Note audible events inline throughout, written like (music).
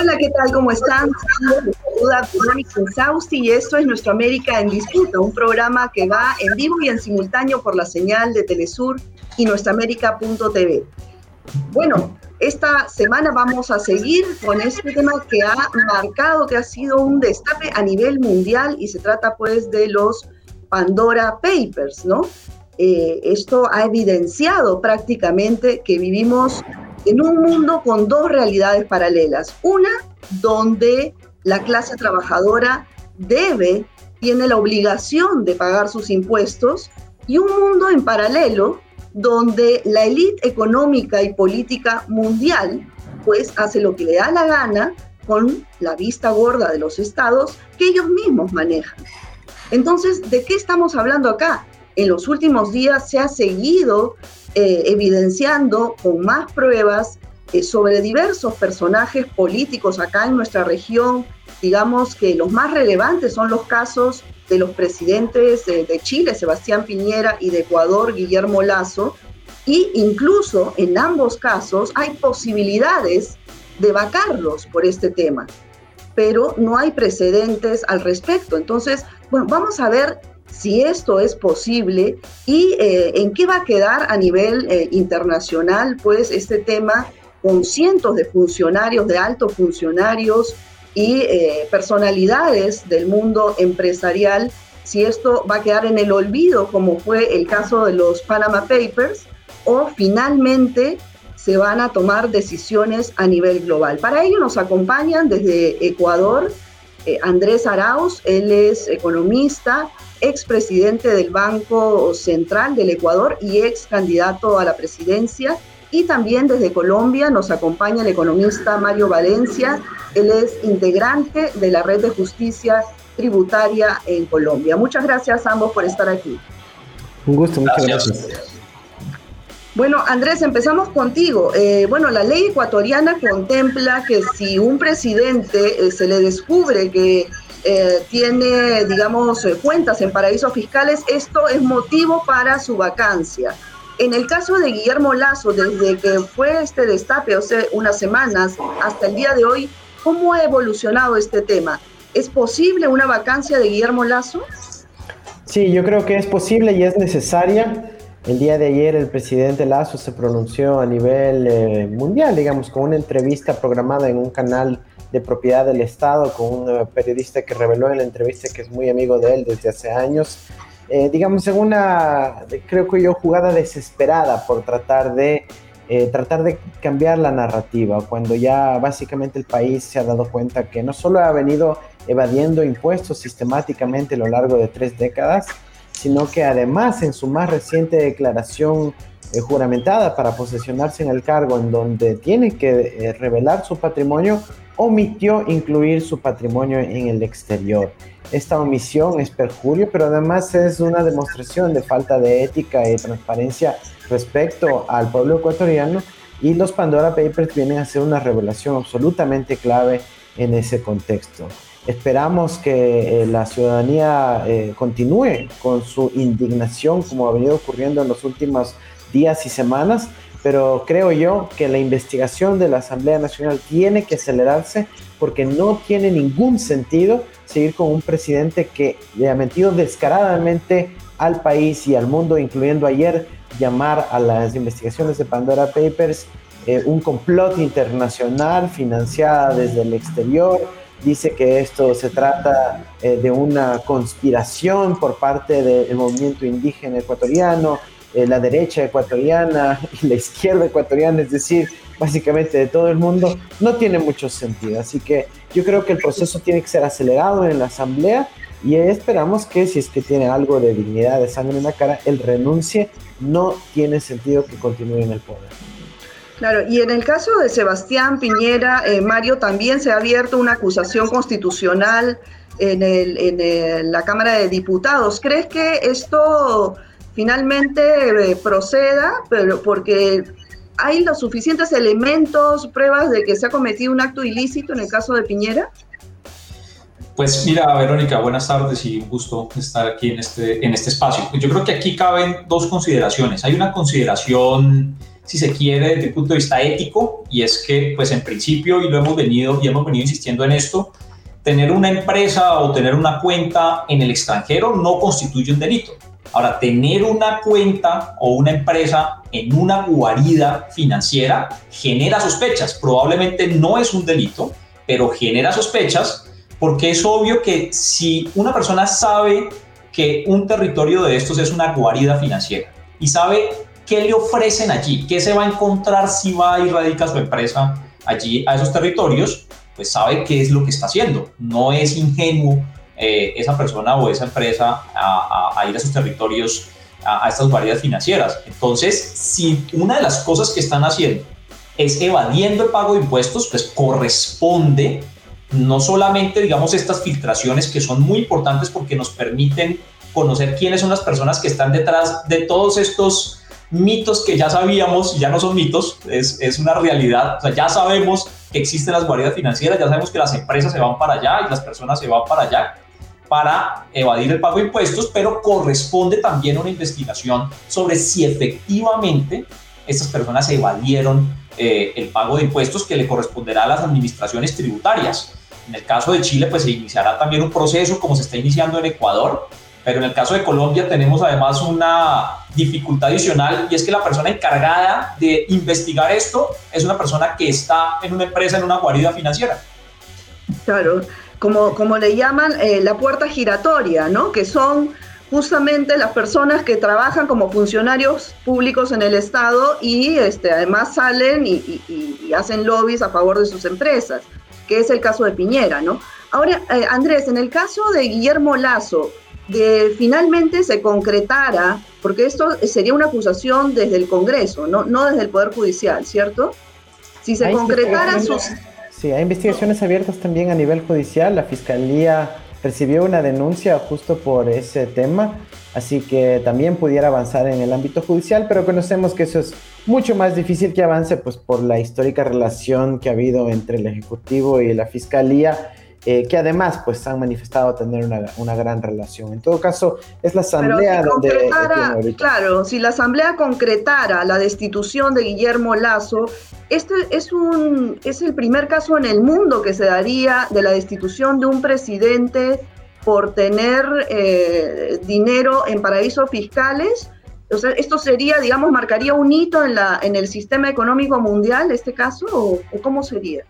Hola, ¿qué tal? ¿Cómo están? Saluda Verónica Sausti y esto es Nuestra América en Disputa, un programa que va en vivo y en simultáneo por la señal de Telesur y nuestraamérica.tv. Bueno, esta semana vamos a seguir con este tema que ha marcado, que ha sido un destape a nivel mundial y se trata pues de los Pandora Papers, ¿no? Eh, esto ha evidenciado prácticamente que vivimos en un mundo con dos realidades paralelas. Una donde la clase trabajadora debe, tiene la obligación de pagar sus impuestos, y un mundo en paralelo donde la élite económica y política mundial pues hace lo que le da la gana con la vista gorda de los estados que ellos mismos manejan. Entonces, ¿de qué estamos hablando acá? En los últimos días se ha seguido eh, evidenciando con más pruebas eh, sobre diversos personajes políticos acá en nuestra región. Digamos que los más relevantes son los casos de los presidentes de Chile, Sebastián Piñera, y de Ecuador, Guillermo Lazo. Y incluso en ambos casos hay posibilidades de vacarlos por este tema, pero no hay precedentes al respecto. Entonces, bueno, vamos a ver si esto es posible y eh, en qué va a quedar a nivel eh, internacional, pues este tema con cientos de funcionarios, de altos funcionarios y eh, personalidades del mundo empresarial, si esto va a quedar en el olvido, como fue el caso de los Panama Papers, o finalmente se van a tomar decisiones a nivel global. Para ello nos acompañan desde Ecuador Andrés Arauz, él es economista, expresidente del Banco Central del Ecuador y ex candidato a la presidencia. Y también desde Colombia nos acompaña el economista Mario Valencia. Él es integrante de la Red de Justicia Tributaria en Colombia. Muchas gracias a ambos por estar aquí. Un gusto, muchas gracias. Bueno, Andrés, empezamos contigo. Eh, bueno, la ley ecuatoriana contempla que si un presidente eh, se le descubre que eh, tiene, digamos, eh, cuentas en paraísos fiscales, esto es motivo para su vacancia. En el caso de Guillermo Lazo, desde que fue este destape, sea, unas semanas hasta el día de hoy, ¿cómo ha evolucionado este tema? ¿Es posible una vacancia de Guillermo Lazo? Sí, yo creo que es posible y es necesaria. El día de ayer el presidente Lazo se pronunció a nivel eh, mundial, digamos, con una entrevista programada en un canal de propiedad del Estado con un periodista que reveló en la entrevista que es muy amigo de él desde hace años. Eh, digamos, en una, creo que yo, jugada desesperada por tratar de, eh, tratar de cambiar la narrativa, cuando ya básicamente el país se ha dado cuenta que no solo ha venido evadiendo impuestos sistemáticamente a lo largo de tres décadas, sino que además en su más reciente declaración juramentada para posesionarse en el cargo, en donde tiene que revelar su patrimonio, omitió incluir su patrimonio en el exterior. Esta omisión es perjurio, pero además es una demostración de falta de ética y transparencia respecto al pueblo ecuatoriano y los Pandora Papers vienen a ser una revelación absolutamente clave en ese contexto. Esperamos que eh, la ciudadanía eh, continúe con su indignación como ha venido ocurriendo en los últimos días y semanas, pero creo yo que la investigación de la Asamblea Nacional tiene que acelerarse porque no tiene ningún sentido seguir con un presidente que le ha mentido descaradamente al país y al mundo, incluyendo ayer llamar a las investigaciones de Pandora Papers eh, un complot internacional financiada desde el exterior. Dice que esto se trata eh, de una conspiración por parte del movimiento indígena ecuatoriano, eh, la derecha ecuatoriana (laughs) y la izquierda ecuatoriana, es decir, básicamente de todo el mundo, no tiene mucho sentido. Así que yo creo que el proceso tiene que ser acelerado en la Asamblea y esperamos que si es que tiene algo de dignidad, de sangre en la cara, él renuncie. No tiene sentido que continúe en el poder. Claro, y en el caso de Sebastián Piñera, eh, Mario, también se ha abierto una acusación constitucional en, el, en la Cámara de Diputados. ¿Crees que esto finalmente eh, proceda, pero porque hay los suficientes elementos, pruebas de que se ha cometido un acto ilícito en el caso de Piñera? Pues mira, Verónica, buenas tardes y un gusto estar aquí en este, en este espacio. Yo creo que aquí caben dos consideraciones. Hay una consideración si se quiere, desde el punto de vista ético, y es que, pues en principio, y lo hemos venido, y hemos venido insistiendo en esto, tener una empresa o tener una cuenta en el extranjero no constituye un delito. Ahora, tener una cuenta o una empresa en una guarida financiera genera sospechas. Probablemente no es un delito, pero genera sospechas porque es obvio que si una persona sabe que un territorio de estos es una guarida financiera y sabe qué le ofrecen allí, qué se va a encontrar si va y radica su empresa allí a esos territorios, pues sabe qué es lo que está haciendo. No es ingenuo eh, esa persona o esa empresa a, ir a esos territorios, a, estas guaridas financieras. Entonces, si una de las cosas que están haciendo es evadiendo el pago de impuestos, pues corresponde no solamente, digamos, estas filtraciones que son muy importantes porque nos permiten conocer quiénes son las personas que están detrás de todos estos mitos que ya sabíamos ya no son mitos, es, es una realidad, o sea, ya sabemos que existen las guaridas financieras, ya sabemos que las empresas se van para allá y las personas se van para allá, para evadir el pago de impuestos, pero corresponde también una investigación sobre si efectivamente estas personas evadieron eh, el pago de impuestos que le corresponderá a las administraciones tributarias. En el caso de Chile, pues se iniciará también un proceso como se está iniciando en Ecuador, pero en el caso de Colombia tenemos además una dificultad adicional y es que la persona encargada de investigar esto es una persona que está en una empresa, en una guarida financiera. Claro, como, como le llaman eh, la puerta giratoria, ¿no? Que son justamente las personas que trabajan como funcionarios públicos en el Estado y este, además salen y, hacen lobbies a favor de sus empresas, que es el caso de Piñera, ¿no? Ahora, eh, Andrés, en el caso de Guillermo Lazo, de finalmente se concretara, porque esto sería una acusación desde el Congreso, no, no desde el Poder Judicial, ¿cierto? Si se concretara sus... Sí, hay investigaciones abiertas también a nivel judicial. La Fiscalía recibió una denuncia justo por ese tema, así que también pudiera avanzar en el ámbito judicial, pero conocemos que eso es mucho más difícil que avance pues por la histórica relación que ha habido entre el Ejecutivo y la Fiscalía eh, que además pues han manifestado tener una, gran relación. En todo caso, es la asamblea donde... Claro, si la asamblea concretara la destitución de Guillermo Lazo, este es, un, es el primer caso en el mundo que se daría de la destitución de un presidente por tener eh, dinero en paraísos fiscales. O sea, esto sería, digamos, marcaría un hito en, la, en el sistema económico mundial, este caso, o cómo sería?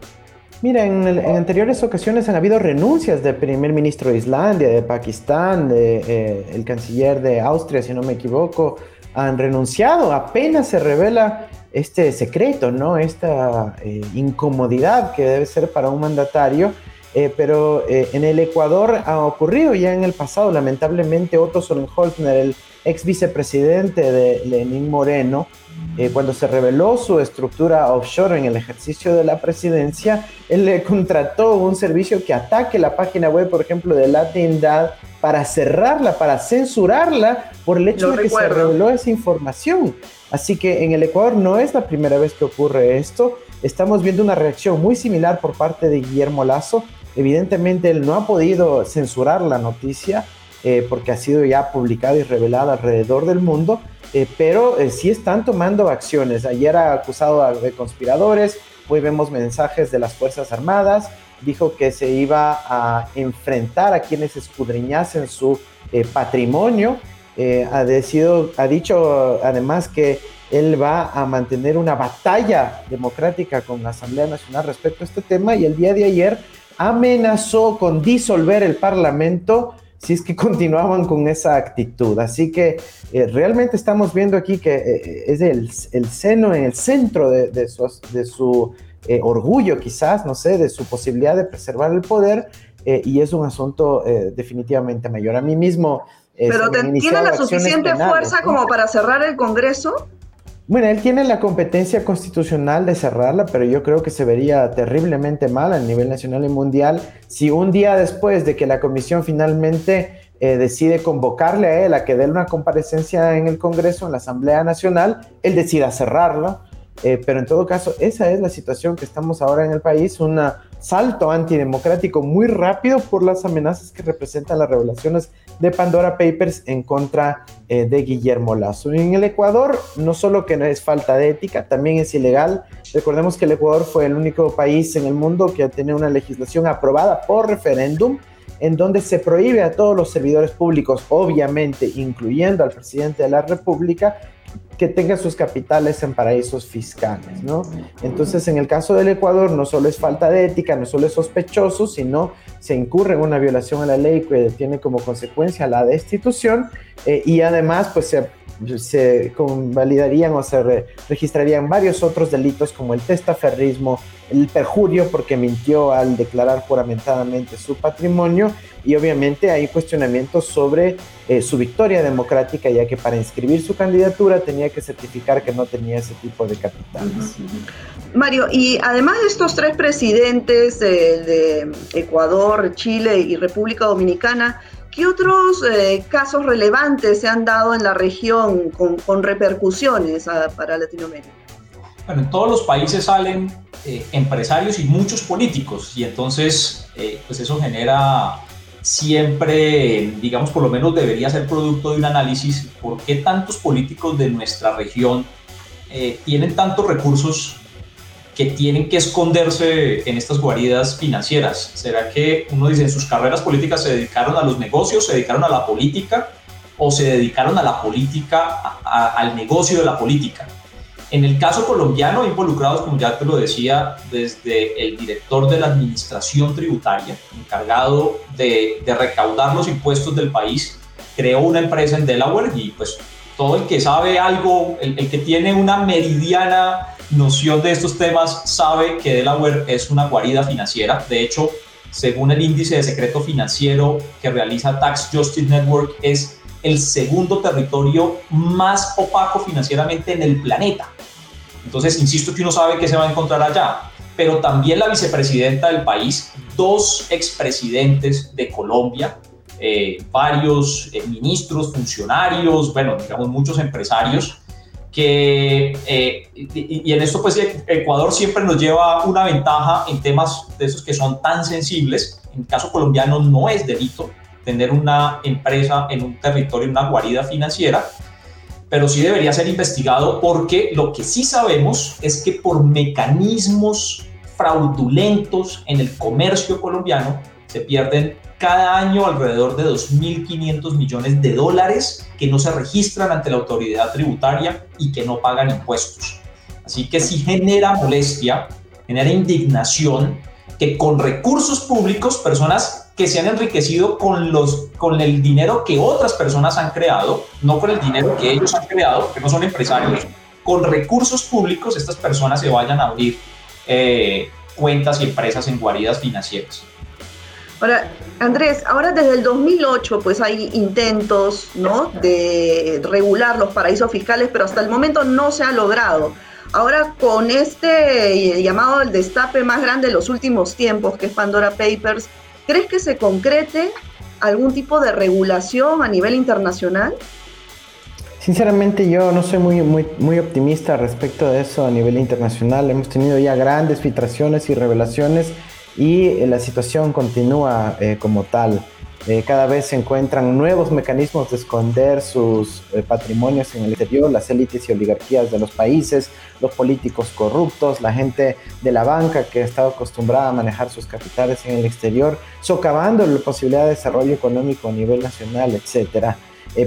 Mira, en, anteriores ocasiones han habido renuncias del primer ministro de Islandia, de Pakistán, de, eh, el canciller de Austria, si no me equivoco, han renunciado. Apenas se revela este secreto, ¿no? Esta eh, incomodidad que debe ser para un mandatario. Eh, pero en el Ecuador ha ocurrido ya en el pasado, lamentablemente, Otto Sonnenholzner, el ex vicepresidente de Lenín Moreno, eh, cuando se reveló su estructura offshore en el ejercicio de la presidencia, él le contrató un servicio que ataque la página web, por ejemplo, de Latindad para cerrarla, para censurarla por el hecho de que se reveló esa información. Así que en el Ecuador no es la primera vez que ocurre esto. Estamos viendo una reacción muy similar por parte de Guillermo Lazo. Evidentemente él no ha podido censurar la noticia eh, porque ha sido ya publicada y revelada alrededor del mundo, eh, pero eh, sí están tomando acciones. Ayer ha acusado de conspiradores, hoy vemos mensajes de las Fuerzas Armadas, dijo que se iba a enfrentar a quienes escudriñasen su patrimonio, ha, decido, ha dicho además que él va a mantener una batalla democrática con la Asamblea Nacional respecto a este tema y el día de ayer amenazó con disolver el Parlamento si es que (laughs) continuaban con esa actitud. Así que eh, realmente estamos viendo aquí que eh, es el, el, seno en el centro de, su, de su eh, orgullo quizás, no sé, de su posibilidad de preservar el poder y es un asunto definitivamente mayor. A mí mismo... Pero ¿tiene la suficiente fuerza como para cerrar el Congreso? Bueno, él tiene la competencia constitucional de cerrarla, pero yo creo que se vería terriblemente mal a nivel nacional y mundial si un día después de que la comisión finalmente eh, decide convocarle a él a que dé una comparecencia en el Congreso, en la Asamblea Nacional, él decida cerrarla eh, pero en todo caso, esa es la situación que estamos ahora en el país, un salto antidemocrático muy rápido por las amenazas que representan las revelaciones de Pandora Papers en contra eh, de Guillermo Lazo. En el Ecuador, no solo que no es falta de ética, también es ilegal. Recordemos que el Ecuador fue el único país en el mundo que tenido una legislación aprobada por referéndum en donde se prohíbe a todos los servidores públicos, obviamente incluyendo al presidente de la República, que tenga sus capitales en paraísos fiscales, ¿no? Entonces, en el caso del Ecuador, no solo es falta de ética, no solo es sospechoso, sino se incurre en una violación a la ley que tiene como consecuencia la destitución eh, y además, pues se se convalidarían o se registrarían varios otros delitos como el testaferrismo, el perjurio porque mintió al declarar juramentadamente su patrimonio y obviamente hay cuestionamientos sobre eh, su victoria democrática ya que para inscribir su candidatura tenía que certificar que no tenía ese tipo de capitales. Mario, y además de estos tres presidentes de Ecuador, Chile y República Dominicana, ¿Qué otros eh, casos relevantes se han dado en la región con, repercusiones ah, para Latinoamérica? Bueno, en todos los países salen eh, empresarios y muchos políticos y entonces eh, pues eso genera siempre, digamos, por lo menos debería ser producto de un análisis por qué tantos políticos de nuestra región tienen tantos recursos que tienen que esconderse en estas guaridas financieras? ¿Será que uno dice en sus carreras políticas se dedicaron a los negocios, se dedicaron a la política o se dedicaron a la política, al negocio de la política? En el caso colombiano, involucrados, como ya te lo decía, desde el director de la administración tributaria, encargado de, recaudar los impuestos del país, creó una empresa en Delaware y pues todo el que sabe algo, el, el que tiene una meridiana noción de estos temas sabe que Delaware es una guarida financiera. De hecho, según el índice de secreto financiero que realiza Tax Justice Network, es el segundo territorio más opaco financieramente en el planeta. Entonces, insisto que uno sabe que se va a encontrar allá. Pero también la vicepresidenta del país, dos expresidentes de Colombia, eh, varios eh, ministros, funcionarios, bueno, digamos muchos empresarios, que, eh, y, en esto pues Ecuador siempre nos lleva una ventaja en temas de esos que son tan sensibles. En el caso colombiano no es delito tener una empresa en un territorio, una guarida financiera, pero sí debería ser investigado porque lo que sí sabemos es que por mecanismos fraudulentos en el comercio colombiano se pierden cada año alrededor de 2.500 millones de dólares que no se registran ante la autoridad tributaria y que no pagan impuestos. Así que sí genera molestia, genera indignación que con recursos públicos, personas que se han enriquecido con, los, con el dinero que otras personas han creado, no con el dinero que ellos han creado, que no son empresarios, con recursos públicos estas personas se vayan a abrir eh, cuentas y empresas en guaridas financieras. Ahora, Andrés, ahora desde el 2008 pues hay intentos ¿no? de regular los paraísos fiscales, pero hasta el momento no se ha logrado. Ahora con este llamado el destape más grande de los últimos tiempos, que es Pandora Papers, ¿crees que se concrete algún tipo de regulación a nivel internacional? Sinceramente yo no soy muy, muy, optimista respecto de eso a nivel internacional. Hemos tenido ya grandes filtraciones y revelaciones y eh, la situación continúa eh, como tal. Eh, cada vez se encuentran nuevos mecanismos de esconder sus patrimonios en el exterior, las élites y oligarquías de los países, los políticos corruptos, la gente de la banca que ha estado acostumbrada a manejar sus capitales en el exterior, socavando la posibilidad de desarrollo económico a nivel nacional, etc.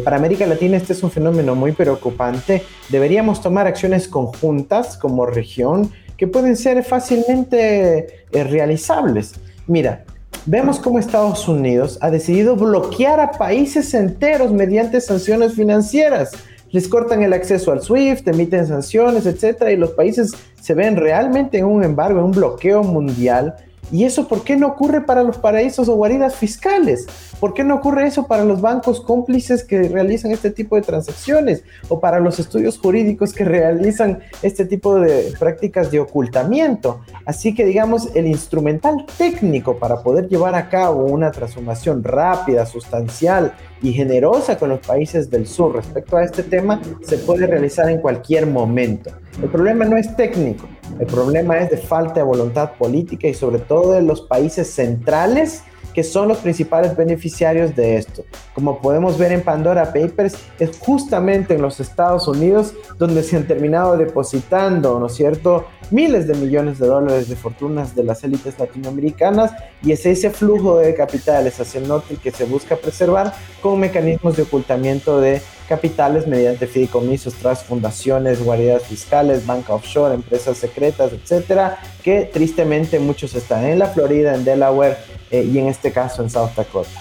para América Latina este es un fenómeno muy preocupante. Deberíamos tomar acciones conjuntas como región que pueden ser fácilmente eh, realizables. Mira, vemos cómo Estados Unidos ha decidido bloquear a países enteros mediante sanciones financieras. Les cortan el acceso al SWIFT, emiten sanciones, etcétera, y los países se ven realmente en un embargo, en un bloqueo mundial ¿Y eso por qué no ocurre para los paraísos o guaridas fiscales? ¿Por qué no ocurre eso para los bancos cómplices que realizan este tipo de transacciones o para los estudios jurídicos que realizan este tipo de prácticas de ocultamiento? Así que digamos, el instrumental técnico para poder llevar a cabo una transformación rápida, sustancial y generosa con los países del sur respecto a este tema se puede realizar en cualquier momento. El problema no es técnico, el problema es de falta de voluntad política y sobre todo de los países centrales que son los principales beneficiarios de esto. Como podemos ver en Pandora Papers, es justamente en los Estados Unidos donde se han terminado depositando, ¿no es cierto?, miles de millones de dólares de fortunas de las élites latinoamericanas y es ese flujo de capitales hacia el norte que se busca preservar con mecanismos de ocultamiento de capitales mediante fideicomisos, tras fundaciones, guaridas fiscales, banca offshore, empresas secretas, etcétera, que tristemente muchos están en la Florida, en Delaware eh, y en este caso en South Dakota.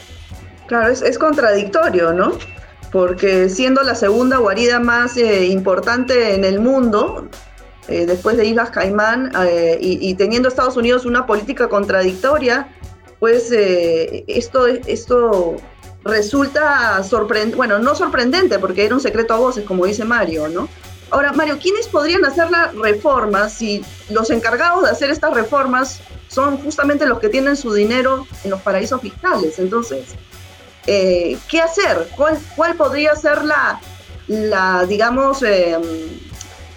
Claro, es, contradictorio, ¿no? Porque siendo la segunda guarida más eh, importante en el mundo, eh, después de Islas Caimán, y, teniendo Estados Unidos una política contradictoria, pues esto, esto resulta sorprendente, bueno, no sorprendente porque era un secreto a voces, como dice Mario, ¿no? Ahora, Mario, ¿quiénes podrían hacer las reformas si los encargados de hacer estas reformas son justamente los que tienen su dinero en los paraísos fiscales? Entonces, eh, ¿qué hacer? ¿Cuál, ¿Cuál, podría ser la, la digamos, em,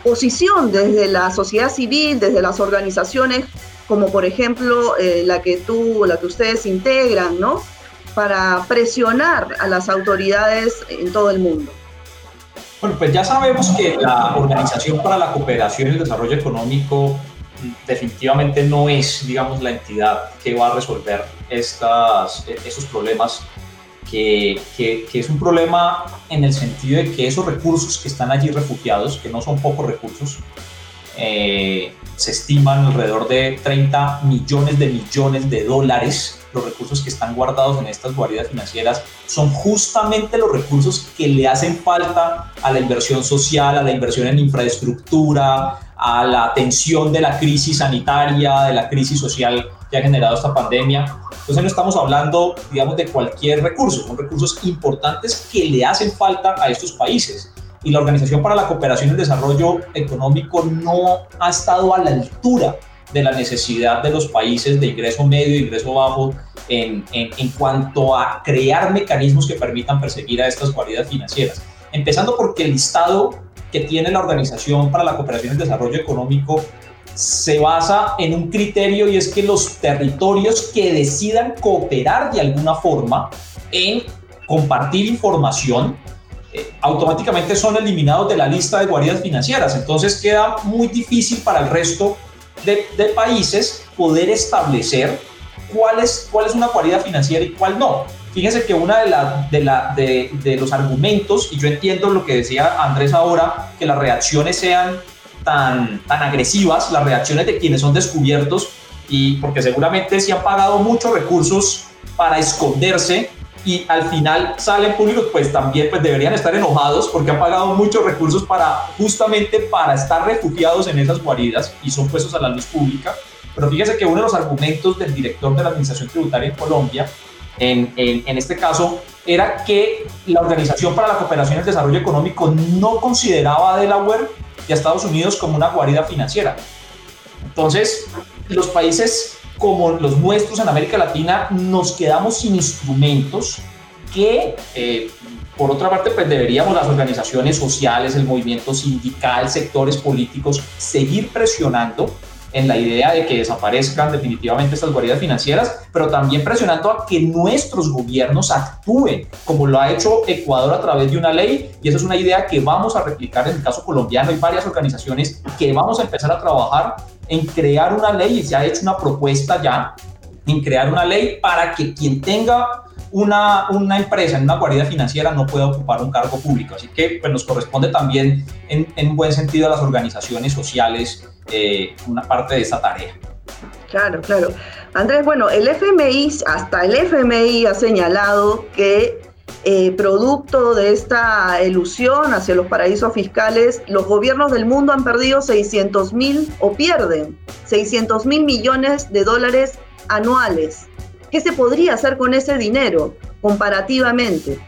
posición desde la sociedad civil, desde las organizaciones, como por ejemplo eh, la que tú, la que ustedes integran, ¿no? Para presionar a las autoridades en todo el mundo? Bueno, pues ya sabemos que la Organización para la Cooperación y el Desarrollo Económico definitivamente no es, digamos, la entidad que va a resolver estas, esos problemas, que, que, es un problema en el sentido de que esos recursos que están allí refugiados, que no son pocos recursos, eh, se estiman alrededor de 30 millones de millones de dólares los recursos que están guardados en estas guaridas financieras son justamente los recursos que le hacen falta a la inversión social, a la inversión en infraestructura, a la atención de la crisis sanitaria, de la crisis social que ha generado esta pandemia. Entonces no estamos hablando, digamos, de cualquier recurso, son recursos importantes que le hacen falta a estos países. Y la Organización para la Cooperación y el Desarrollo Económico no ha estado a la altura de la necesidad de los países de ingreso medio e ingreso bajo en, en, cuanto a crear mecanismos que permitan perseguir a estas guaridas financieras. Empezando porque el listado que tiene la Organización para la Cooperación y el Desarrollo Económico se basa en un criterio y es que los territorios que decidan cooperar de alguna forma en compartir información eh, automáticamente son eliminados de la lista de guaridas financieras. Entonces queda muy difícil para el resto de, países poder establecer cuál es, cuál es una cualidad financiera y cuál no. Fíjense que una de, la, de, la, de, de, los argumentos, y yo entiendo lo que decía Andrés ahora, que las reacciones sean tan, tan agresivas, las reacciones de quienes son descubiertos, y porque seguramente si han pagado muchos recursos para esconderse y al final salen públicos, pues también pues deberían estar enojados porque han pagado muchos recursos para justamente para estar refugiados en esas guaridas y son puestos a la luz pública. Pero fíjese que uno de los argumentos del director de la Administración Tributaria en Colombia, en, en, este caso, era que la Organización para la Cooperación y el Desarrollo Económico no consideraba a Delaware y a Estados Unidos como una guarida financiera. Entonces, los países como los nuestros en América Latina nos quedamos sin instrumentos que, eh, por otra parte, pues deberíamos las organizaciones sociales, el movimiento sindical, sectores políticos, seguir presionando en la idea de que desaparezcan definitivamente estas guaridas financieras, pero también presionando a que nuestros gobiernos actúen, como lo ha hecho Ecuador a través de una ley, y esa es una idea que vamos a replicar en el caso colombiano. Hay varias organizaciones que vamos a empezar a trabajar en crear una ley, y se ha hecho una propuesta ya, en crear una ley para que quien tenga una, una, empresa en una guarida financiera no pueda ocupar un cargo público. Así que pues, nos corresponde también, en, en buen sentido, a las organizaciones sociales eh, una parte de esa tarea. Claro, claro. Andrés, bueno, el FMI, hasta el FMI ha señalado que eh, producto de esta ilusión hacia los paraísos fiscales, los gobiernos del mundo han perdido 600 mil o pierden 600 mil millones de dólares anuales. ¿Qué se podría hacer con ese dinero comparativamente?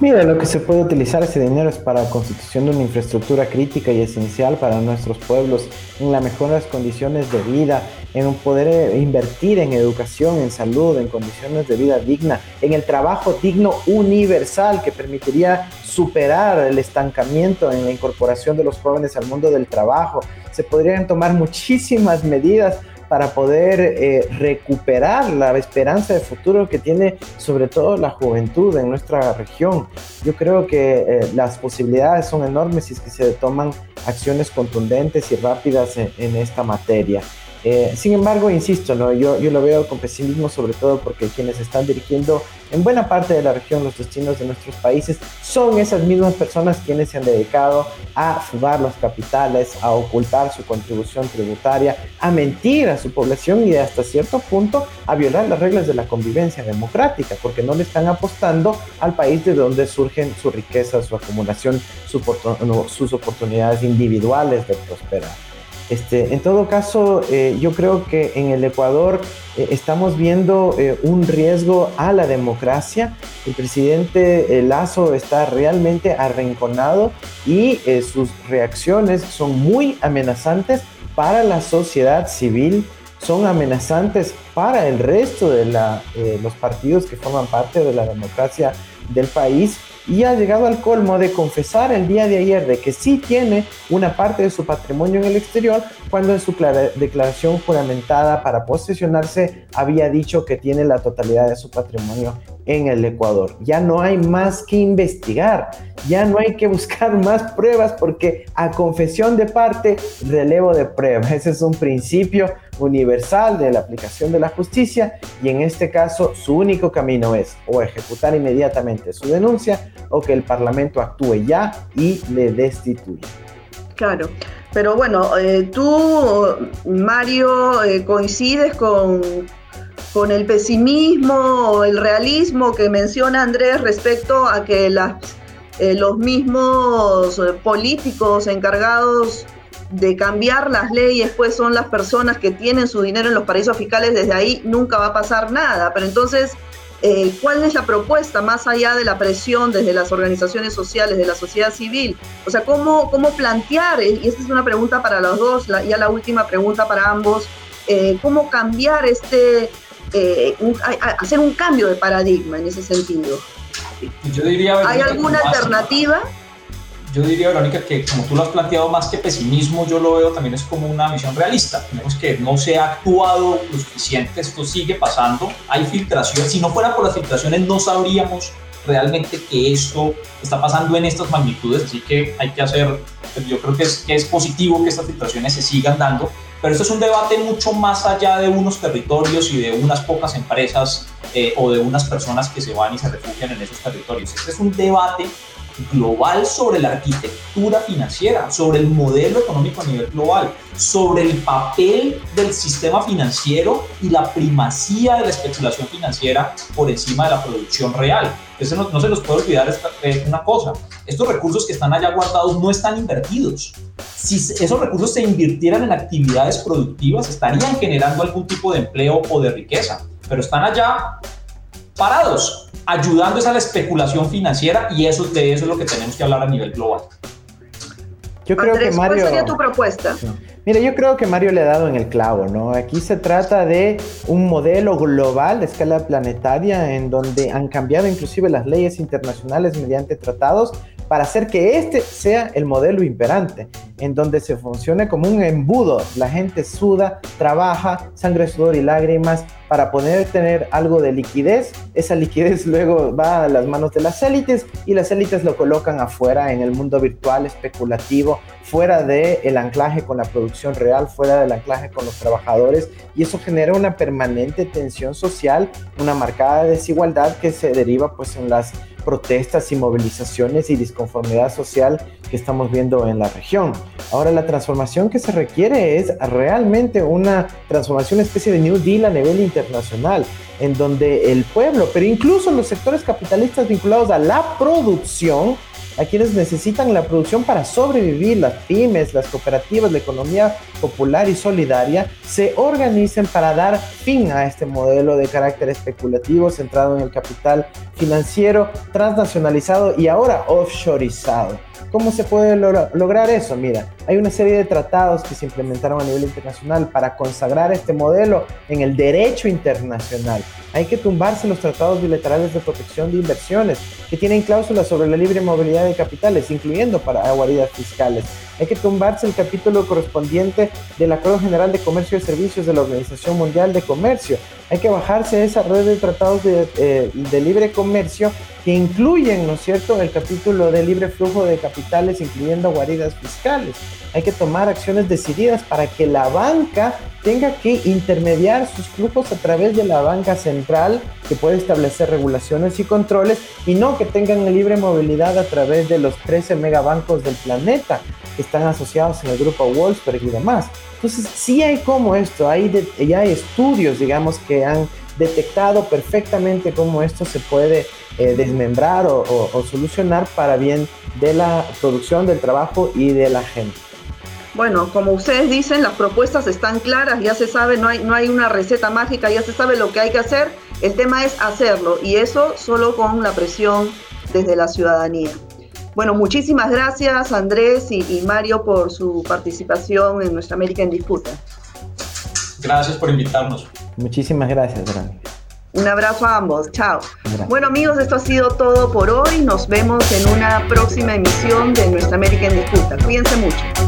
Mira, lo que se puede utilizar ese dinero es para la constitución de una infraestructura crítica y esencial para nuestros pueblos, en las mejores condiciones de vida, en poder eh, invertir en educación, en salud, en condiciones de vida digna, en el trabajo digno universal que permitiría superar el estancamiento en la incorporación de los jóvenes al mundo del trabajo. Se podrían tomar muchísimas medidas para poder eh, recuperar la esperanza de futuro que tiene sobre todo la juventud en nuestra región. Yo creo que eh, las posibilidades son enormes si es que se toman acciones contundentes y rápidas en esta materia. Eh, sin embargo, insisto, yo lo veo con pesimismo, sobre todo porque quienes están dirigiendo en buena parte de la región los destinos de nuestros países son esas mismas personas quienes se han dedicado a fugar los capitales, a ocultar su contribución tributaria, a mentir a su población y hasta cierto punto a violar las reglas de la convivencia democrática, porque no le están apostando al país de donde surgen su riqueza, su acumulación, sus oportunidades individuales de prosperar. Este, en todo caso, eh, yo creo que en el Ecuador eh, estamos viendo eh, un riesgo a la democracia. El presidente Lazo está realmente arrinconado y sus reacciones son muy amenazantes para la sociedad civil, son amenazantes para el resto de los partidos que forman parte de la democracia del país y ha llegado al colmo de confesar el día de ayer de que sí tiene una parte de su patrimonio en el exterior, cuando en su declaración juramentada para posesionarse había dicho que tiene la totalidad de su patrimonio en el Ecuador. Ya no hay más que investigar, ya no hay que buscar (laughs) más pruebas porque a confesión de parte, relevo de prueba. Ese es un principio universal de la aplicación de la justicia y en este caso su único camino es o ejecutar inmediatamente su denuncia o que el Parlamento actúe ya y le destituya. Claro, pero bueno, eh, tú, Mario, eh, coincides con, con el pesimismo el realismo que menciona Andrés respecto a que las, eh, los mismos políticos encargados de cambiar las leyes, pues son las personas que tienen su dinero en los paraísos fiscales, desde ahí nunca va a pasar nada. Pero entonces, eh, ¿cuál es la propuesta más allá de la presión desde las organizaciones sociales, de la sociedad civil? O sea, ¿cómo, cómo plantear, y esta es una pregunta para los dos, ya la última pregunta para ambos, eh, ¿cómo cambiar este, eh, hacer un cambio de paradigma en ese sentido? Yo diría, ¿Hay alguna alternativa? Yo diría, Verónica, que como tú lo has planteado, más que pesimismo, yo lo veo también es como una visión realista. Tenemos que no se ha actuado lo suficiente, esto sigue pasando, hay filtraciones, si no fuera por las filtraciones no sabríamos realmente que esto está pasando en estas magnitudes, así que hay que hacer, yo creo que es, que es positivo que estas filtraciones se sigan dando, pero esto es un debate mucho más allá de unos territorios y de unas pocas empresas eh, o de unas personas que se van y se refugian en esos territorios. Este es un debate global sobre la arquitectura financiera, sobre el modelo económico a nivel global, sobre el papel del sistema financiero y la primacía de la especulación financiera por encima de la producción real. Entonces no, se nos puede olvidar esta, eh, una cosa, estos recursos que están allá guardados no están invertidos. Si esos recursos se invirtieran en actividades productivas, estarían generando algún tipo de empleo o de riqueza, pero están allá parados ayudando a la especulación financiera y eso, de eso es lo que tenemos que hablar a nivel global. Yo creo que Mario, ¿cuál sería tu propuesta? Mira, yo creo que Mario le ha dado en el clavo, ¿no? Aquí se trata de un modelo global de escala planetaria en donde han cambiado inclusive las leyes internacionales mediante tratados para hacer que este sea el modelo imperante, en donde se funcione como un embudo. La gente suda, trabaja, sangre, sudor y lágrimas para poder tener algo de liquidez. Esa liquidez (laughs) luego va a las manos de las élites y las élites lo colocan afuera en el mundo virtual especulativo, fuera del el anclaje con la producción real, fuera del anclaje con los trabajadores y eso genera una permanente tensión social, una marcada desigualdad que se deriva pues en las protestas y movilizaciones y disconformidad social que estamos viendo en la región. Ahora la transformación que se requiere es realmente una transformación, una especie de New Deal a nivel internacional, en donde el pueblo, pero incluso los sectores capitalistas vinculados a la producción, a quienes necesitan la producción para sobrevivir, las pymes, las cooperativas, la economía popular y solidaria, se organicen para dar fin a este modelo de carácter especulativo centrado en el capital financiero transnacionalizado y ahora offshoreizado. ¿Cómo se puede lograr eso? Mira, hay una serie de tratados que se implementaron a nivel internacional para consagrar este modelo en el derecho internacional. Hay que tumbarse los tratados bilaterales de protección de inversiones que tienen cláusulas sobre la libre movilidad de capitales, incluyendo para guaridas fiscales. Hay que tumbarse el capítulo correspondiente del Acuerdo General de Comercio y Servicios de la Organización Mundial de Comercio. Hay que bajarse esa red de tratados de, eh, de libre comercio incluyen, ¿no es cierto?, el capítulo de libre flujo de capitales, incluyendo guaridas fiscales. Hay que tomar acciones decididas para que la banca tenga que intermediar sus flujos a través de la banca central, que puede establecer regulaciones y controles, y no que tengan libre movilidad a través de los 13 megabancos del planeta que están asociados en el grupo Wolfsburg y demás. Entonces, sí hay como esto, hay ya hay estudios, digamos, que han detectado perfectamente cómo esto se puede eh, desmembrar o, solucionar para bien de la producción, del trabajo y de la gente. Bueno, como ustedes dicen, las propuestas están claras, ya se sabe, no hay, no hay una receta mágica, ya se sabe lo que hay que hacer, el tema es hacerlo y eso solo con la presión desde la ciudadanía. Bueno, muchísimas gracias Andrés y, Mario por su participación en Nuestra América en Disputa. Gracias por invitarnos. Muchísimas gracias, Grande. Un abrazo a ambos, chao. Bueno amigos, esto ha sido todo por hoy. Nos vemos en una próxima emisión de Nuestra América en Disputa. Cuídense mucho.